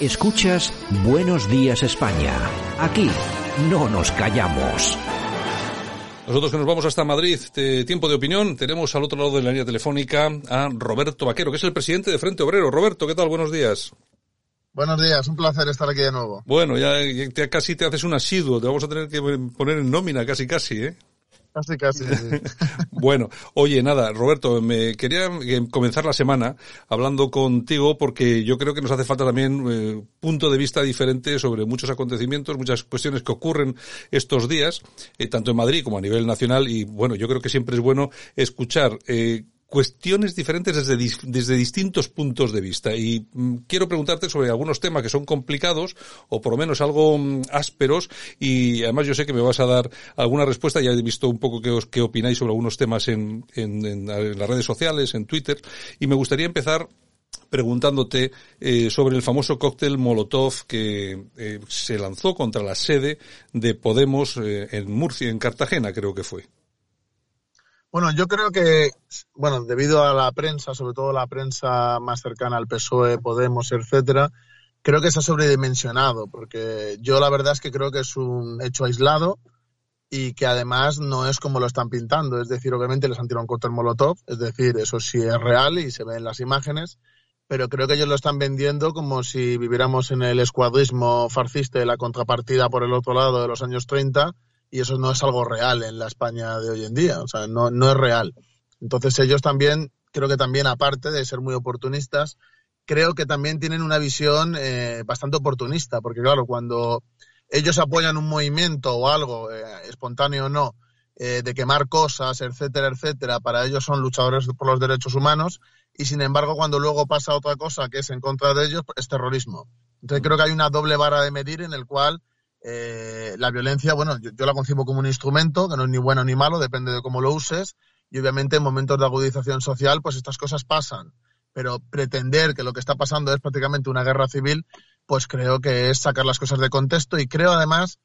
Escuchas Buenos Días España. Aquí no nos callamos. Nosotros que nos vamos hasta Madrid, de tiempo de opinión, tenemos al otro lado de la línea telefónica a Roberto Vaquero, que es el presidente de Frente Obrero. Roberto, ¿qué tal? Buenos días. Buenos días, un placer estar aquí de nuevo. Bueno, ya, ya casi te haces un asiduo, te vamos a tener que poner en nómina casi casi, ¿eh? Casi, casi. bueno, oye, nada, Roberto, me quería eh, comenzar la semana hablando contigo porque yo creo que nos hace falta también eh, punto de vista diferente sobre muchos acontecimientos, muchas cuestiones que ocurren estos días, eh, tanto en Madrid como a nivel nacional y bueno, yo creo que siempre es bueno escuchar eh, cuestiones diferentes desde, desde distintos puntos de vista. Y mm, quiero preguntarte sobre algunos temas que son complicados o por lo menos algo mm, ásperos y además yo sé que me vas a dar alguna respuesta. Ya he visto un poco qué, os, qué opináis sobre algunos temas en, en, en, las redes sociales, en Twitter. Y me gustaría empezar preguntándote eh, sobre el famoso cóctel Molotov que eh, se lanzó contra la sede de Podemos eh, en Murcia, en Cartagena, creo que fue. Bueno, yo creo que, bueno, debido a la prensa, sobre todo la prensa más cercana al PSOE, Podemos, etcétera, creo que se ha sobredimensionado, porque yo la verdad es que creo que es un hecho aislado y que además no es como lo están pintando. Es decir, obviamente les han tirado un cóctel Molotov, es decir, eso sí es real y se ve en las imágenes, pero creo que ellos lo están vendiendo como si viviéramos en el escuadrismo farcista y la contrapartida por el otro lado de los años 30 y eso no es algo real en la España de hoy en día, o sea, no, no es real. Entonces ellos también, creo que también aparte de ser muy oportunistas, creo que también tienen una visión eh, bastante oportunista, porque claro, cuando ellos apoyan un movimiento o algo, eh, espontáneo o no, eh, de quemar cosas, etcétera, etcétera, para ellos son luchadores por los derechos humanos, y sin embargo cuando luego pasa otra cosa que es en contra de ellos, es terrorismo. Entonces creo que hay una doble vara de medir en el cual eh, la violencia, bueno, yo, la concibo como un instrumento, que no es ni bueno ni malo, depende de cómo lo uses, y obviamente en momentos de agudización social, pues estas cosas pasan. Pero pretender que lo que está pasando es prácticamente una guerra civil, pues creo que es sacar las cosas de contexto y creo además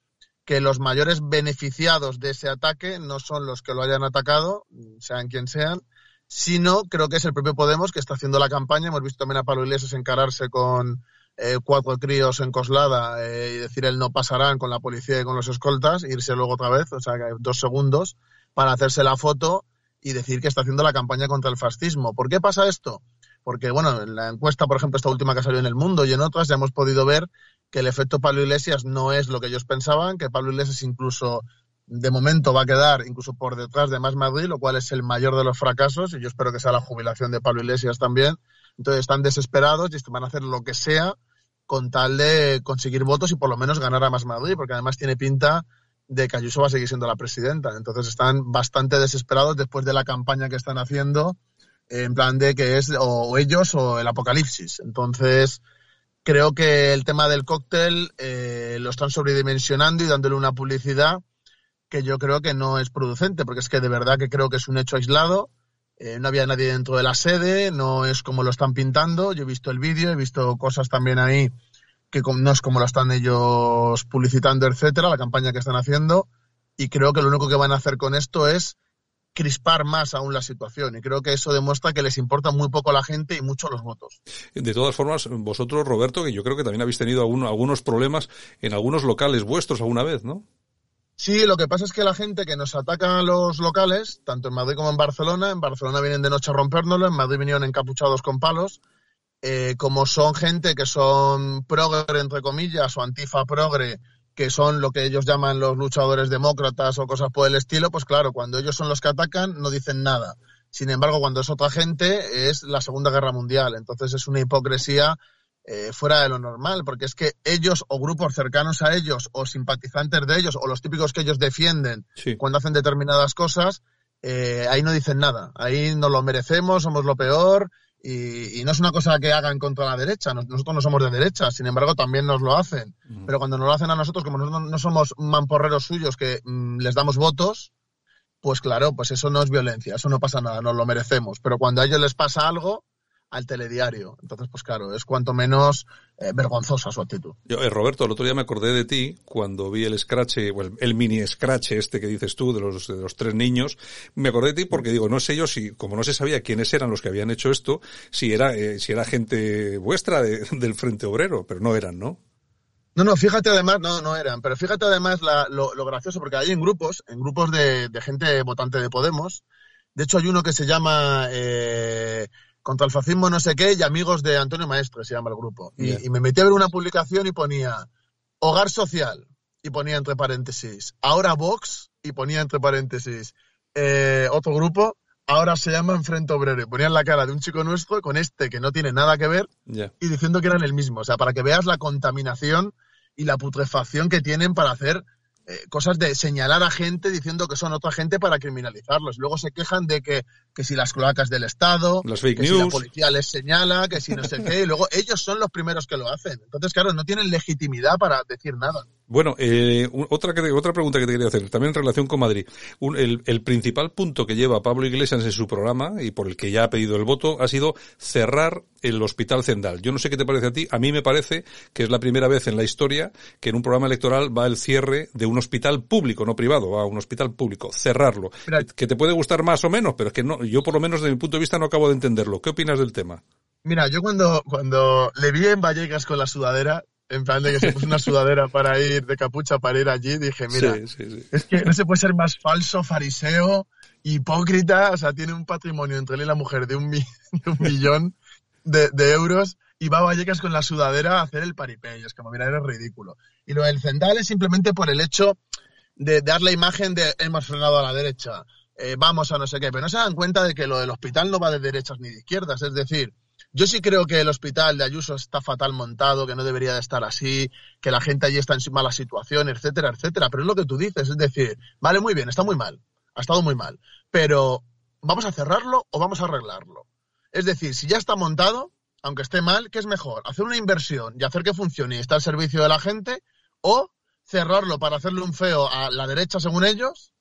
que los mayores beneficiados de ese ataque no son los que lo hayan atacado, sean quien sean, sino creo que es el propio Podemos que está haciendo la campaña. Hemos visto también a Pablo Iglesias encararse con, eh, cuatro críos en Coslada eh, y decir el no pasarán con la policía y con los escoltas, irse luego otra vez, o sea, dos segundos para hacerse la foto y decir que está haciendo la campaña contra el fascismo. ¿Por qué pasa esto? Porque, bueno, en la encuesta, por ejemplo, esta última que ha salido en El Mundo y en otras, ya hemos podido ver que el efecto Pablo Iglesias no es lo que ellos pensaban, que Pablo Iglesias incluso de momento va a quedar incluso por detrás de Más Madrid, lo cual es el mayor de los fracasos, y yo espero que sea la jubilación de Pablo Iglesias también. Entonces están desesperados y van a hacer lo que sea con tal de conseguir votos y por lo menos ganar a Más Madrid, porque además tiene pinta de que Ayuso va a seguir siendo la presidenta. Entonces están bastante desesperados después de la campaña que están haciendo, en plan de que es o ellos o el apocalipsis. Entonces creo que el tema del cóctel eh, lo están sobredimensionando y dándole una publicidad que yo creo que no es producente, porque es que de verdad que creo que es un hecho aislado eh, no había nadie dentro de la sede, no es como lo están pintando. Yo he visto el vídeo, he visto cosas también ahí que no es como lo están ellos publicitando, etcétera, la campaña que están haciendo. Y creo que lo único que van a hacer con esto es crispar más aún la situación. Y creo que eso demuestra que les importa muy poco a la gente y mucho los votos. De todas formas, vosotros, Roberto, que yo creo que también habéis tenido algunos problemas en algunos locales vuestros alguna vez, ¿no? Sí, lo que pasa es que la gente que nos ataca a los locales, tanto en Madrid como en Barcelona, en Barcelona vienen de noche a rompérnoslo, en Madrid vinieron encapuchados con palos, eh, como son gente que son progre, entre comillas, o antifa progre, que son lo que ellos llaman los luchadores demócratas o cosas por el estilo, pues claro, cuando ellos son los que atacan, no dicen nada. Sin embargo, cuando es otra gente, es la Segunda Guerra Mundial. Entonces es una hipocresía eh, fuera de lo normal, porque es que ellos o grupos cercanos a ellos o simpatizantes de ellos o los típicos que ellos defienden sí. cuando hacen determinadas cosas, eh, ahí no dicen nada, ahí no lo merecemos, somos lo peor Y, no es una cosa que hagan contra la derecha. Nosotros no somos de derecha, sin embargo, también nos lo hacen. Pero cuando nos lo hacen a nosotros, como nosotros no somos mamporreros suyos que mm, les damos votos, pues claro, pues eso no es violencia, eso no pasa nada, nos lo merecemos. Pero cuando a ellos les pasa algo, al telediario. Entonces, pues claro, es cuanto menos eh, vergonzosa su actitud. Yo, eh, Roberto, el otro día me acordé de ti cuando vi el scratch, el, el, mini scratch este que dices tú de los, de los tres niños. Me acordé de ti porque digo, no sé yo si, como no se sabía quiénes eran los que habían hecho esto, si era, eh, si era gente vuestra del Frente Obrero, pero no eran, ¿no? No, no, fíjate además, no, no eran, pero fíjate además lo, gracioso, porque hay en grupos, en grupos de, gente votante de Podemos, de hecho hay uno que se llama eh, Contra el fascismo no sé qué y Amigos de Antonio Maestre, se llama el grupo. Y, me metí a ver una publicación y ponía Hogar Social, y ponía entre paréntesis, ahora Vox, y ponía entre paréntesis, eh, otro grupo, ahora se llama Enfrente Obrero. Y ponían la cara de un chico nuestro con este que no tiene nada que ver y diciendo que eran el mismo. O sea, para que veas la contaminación y la putrefacción que tienen para hacer eh, cosas de señalar a gente diciendo que son otra gente para criminalizarlos. Luego se quejan de que, que si las cloacas del Estado, que si la policía les señala, que si no sé qué, y luego ellos son los primeros que lo hacen. Entonces, claro, no tienen legitimidad para decir nada. Bueno, eh, otra, otra pregunta que te quería hacer, también en relación con Madrid. el, el, principal punto que lleva Pablo Iglesias en su programa y por el que ya ha pedido el voto ha sido cerrar el Hospital Zendal. Yo no sé qué te parece a ti, a mí me parece que es la primera vez en la historia que en un programa electoral va el cierre de un hospital público, no privado, va a un hospital público, cerrarlo. que te puede gustar más o menos, pero es que no, yo por lo menos desde mi punto de vista no acabo de entenderlo. ¿Qué opinas del tema? Mira, yo cuando, cuando le vi en Vallecas con la sudadera, en plan de que se puso una sudadera para ir de capucha para ir allí, dije, mira, es que no se puede ser más falso, fariseo, hipócrita, o sea, tiene un patrimonio entre él y la mujer de un, millón de, euros y va a Vallecas con la sudadera a hacer el paripé, y es como, mira, eres ridículo. Y lo del Zendal es simplemente por el hecho de dar la imagen de hemos frenado a la derecha, eh, vamos a no sé qué, pero no se dan cuenta de que lo del hospital no va de derechas ni de izquierdas, es decir, yo sí creo que el hospital de Ayuso está fatal montado, que no debería de estar así, que la gente allí está en mala situación, etcétera, etcétera. Pero es lo que tú dices, es decir, vale, muy bien, está muy mal, ha estado muy mal, pero ¿vamos a cerrarlo o vamos a arreglarlo? Es decir, si ya está montado, aunque esté mal, ¿qué es mejor? ¿Hacer una inversión y hacer que funcione y estar al servicio de la gente? ¿O cerrarlo para hacerle un feo a la derecha según ellos?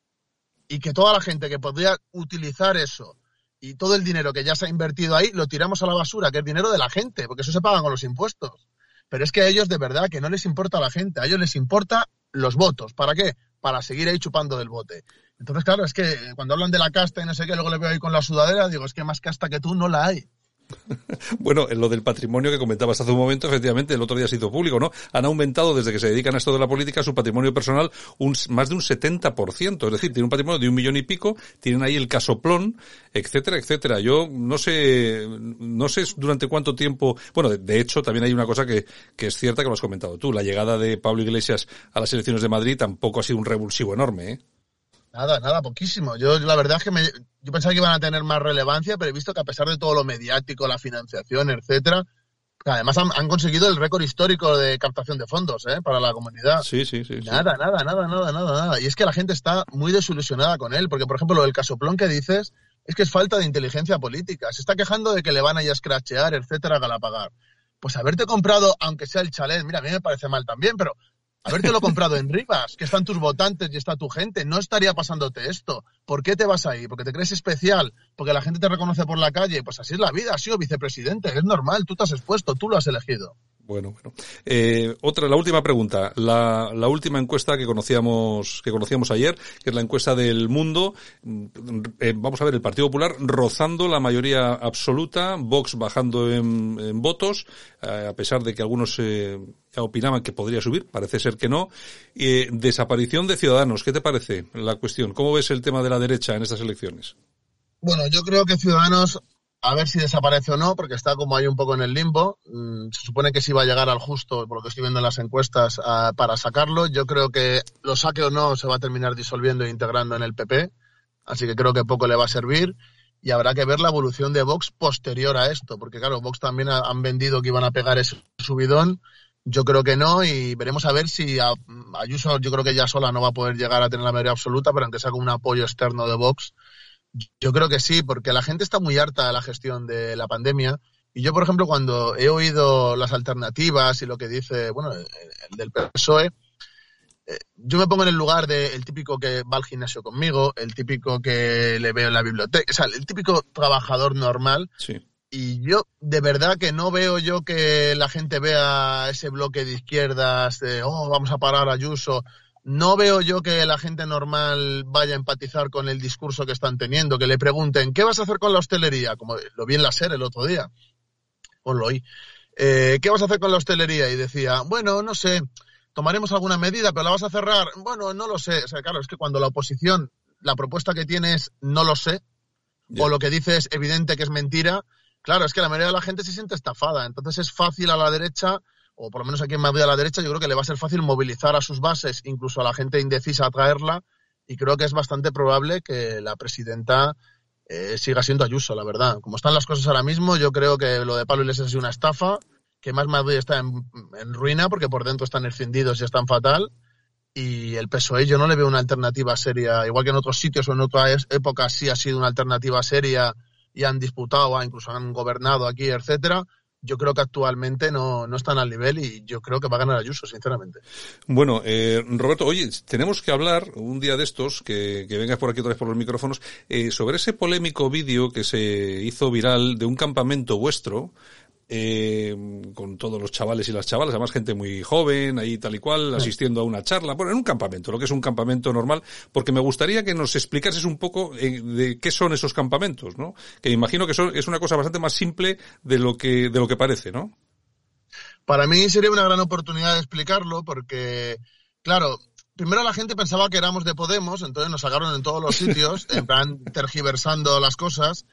Y que toda la gente que podría utilizar eso y todo el dinero que ya se ha invertido ahí lo tiramos a la basura, que es dinero de la gente, porque eso se paga con los impuestos. Pero es que a ellos de verdad que no les importa la gente, a ellos les importa los votos. ¿Para qué? Para seguir ahí chupando del bote. Entonces, claro, es que cuando hablan de la casta y no sé qué, luego le veo ahí con la sudadera, digo, es que más casta que tú no la hay. Bueno, en lo del patrimonio que comentabas hace un momento, efectivamente, el otro día ha sido público, ¿no? Han aumentado desde que se dedican a esto de la política su patrimonio personal un, más de un 70%. Es decir, tienen un patrimonio de un millón y pico, tienen ahí el casoplón, etcétera, etcétera. Yo no sé, no sé durante cuánto tiempo, bueno, de, hecho, también hay una cosa que, que es cierta que lo has comentado tú. La llegada de Pablo Iglesias a las elecciones de Madrid tampoco ha sido un revulsivo enorme, ¿eh? Nada, nada, poquísimo. Yo la verdad es que me, yo pensaba que iban a tener más relevancia, pero he visto que a pesar de todo lo mediático, la financiación, etcétera, además han, conseguido el récord histórico de captación de fondos ¿eh? para la comunidad. Sí, sí, sí. Nada, nada, nada, nada, nada, nada. Y es que la gente está muy desilusionada con él, porque por ejemplo lo del casoplón que dices es que es falta de inteligencia política. Se está quejando de que le van a ir a escrachear, etcétera, a pagar. Pues haberte comprado, aunque sea el chalet, mira, a mí me parece mal también, pero habértelo comprado en Rivas, que están tus votantes y está tu gente, no estaría pasándote esto. ¿Por qué te vas ahí? ¿Porque te crees especial? ¿Porque la gente te reconoce por la calle? Pues así es la vida, has sido vicepresidente, es normal, tú te has expuesto, tú lo has elegido. Bueno, bueno. Eh, otra, la última pregunta. La, última encuesta que conocíamos, que conocíamos ayer, que es la encuesta del mundo. Mm, eh, vamos a ver, el Partido Popular rozando la mayoría absoluta, Vox bajando en, votos, eh, a pesar de que algunos opinaban que podría subir, parece ser que no. desaparición de Ciudadanos, ¿qué te parece la cuestión? ¿Cómo ves el tema de la derecha en estas elecciones? Bueno, yo creo que Ciudadanos a ver si desaparece o no, porque está como ahí un poco en el limbo. Mm, se supone que sí va a llegar al justo, por lo que estoy viendo en las encuestas, para sacarlo. Yo creo que lo saque o no se va a terminar disolviendo e integrando en el PP, así que creo que poco le va a servir. Y habrá que ver la evolución de Vox posterior a esto, porque claro, Vox también han vendido que iban a pegar ese subidón. Yo creo que no y veremos a ver si Ayuso, yo creo que ya sola no va a poder llegar a tener la mayoría absoluta, pero aunque sea con un apoyo externo de Vox, Yo creo que sí, porque la gente está muy harta de la gestión de la pandemia. Y yo, por ejemplo, cuando he oído las alternativas y lo que dice, bueno, el, del PSOE, eh, yo me pongo en el lugar del típico que va al gimnasio conmigo, el típico que le veo en la biblioteca, o sea, el típico trabajador normal. Sí. Y yo, de verdad que no veo yo que la gente vea ese bloque de izquierdas de, oh, vamos a parar a Ayuso no veo yo que la gente normal vaya a empatizar con el discurso que están teniendo, que le pregunten, ¿qué vas a hacer con la hostelería? Como lo vi en la SER el otro día, ponlo ahí. Eh, ¿Qué vas a hacer con la hostelería? Y decía, bueno, no sé, tomaremos alguna medida, pero la vas a cerrar. Bueno, no lo sé. O sea, claro, es que cuando la oposición, la propuesta que tiene es no lo sé, o lo que dice es evidente que es mentira, claro, es que la mayoría de la gente se siente estafada. Entonces es fácil a la derecha o por lo menos aquí en Madrid a la derecha, yo creo que le va a ser fácil movilizar a sus bases, incluso a la gente indecisa, a traerla, y creo que es bastante probable que la presidenta eh, siga siendo Ayuso, la verdad. Como están las cosas ahora mismo, yo creo que lo de Pablo Iglesias es una estafa, que más Madrid está en, ruina porque por dentro están encendidos y están fatal. Y el PSOE yo no le veo una alternativa seria, igual que en otros sitios o en otras épocas sí ha sido una alternativa seria y han disputado, incluso han gobernado aquí, etcétera yo creo que actualmente no, no están al nivel y yo creo que va a ganar Ayuso, sinceramente. Bueno, eh, Roberto, oye, tenemos que hablar un día de estos, que, que vengas por aquí otra vez por los micrófonos, eh, sobre ese polémico vídeo que se hizo viral de un campamento vuestro eh, con todos los chavales y las chavalas, además gente muy joven, ahí tal y cual, asistiendo a una charla, bueno, en un campamento, lo que es un campamento normal, porque me gustaría que nos explicases un poco eh, de qué son esos campamentos, ¿no? Que imagino que son, es una cosa bastante más simple de lo que, de lo que parece, ¿no? Para mí sería una gran oportunidad de explicarlo, porque, claro, primero la gente pensaba que éramos de Podemos, entonces nos sacaron en todos los sitios, en plan tergiversando las cosas.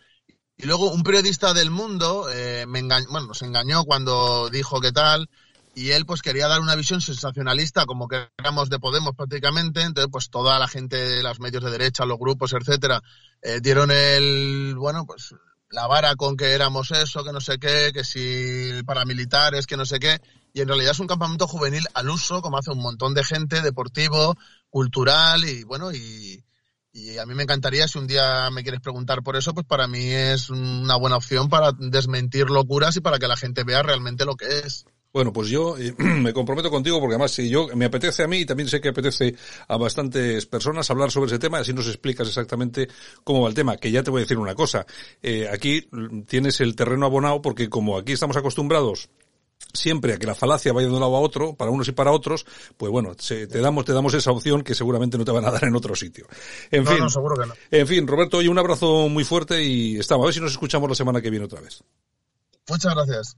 Y luego un periodista del mundo eh, me bueno, nos engañó cuando dijo que tal, y él pues quería dar una visión sensacionalista como que éramos de Podemos prácticamente, entonces pues toda la gente de los medios de derecha, los grupos, etcétera, eh, dieron el, bueno, pues la vara con que éramos eso, que no sé qué, que si paramilitares, que no sé qué, y en realidad es un campamento juvenil al uso, como hace un montón de gente, deportivo, cultural y bueno, y, y a mí me encantaría, si un día me quieres preguntar por eso, pues para mí es una buena opción para desmentir locuras y para que la gente vea realmente lo que es. Bueno, pues yo eh, me comprometo contigo porque además si yo me apetece a mí y también sé que apetece a bastantes personas hablar sobre ese tema, así nos explicas exactamente cómo va el tema. Que ya te voy a decir una cosa, eh, aquí tienes el terreno abonado porque como aquí estamos acostumbrados siempre a que la falacia vaya de un lado a otro, para unos y para otros, pues bueno, te damos, te damos esa opción que seguramente no te van a dar en otro sitio. En fin, seguro que no. En fin, Roberto, hoy un abrazo muy fuerte y estamos. A ver si nos escuchamos la semana que viene otra vez. Muchas gracias.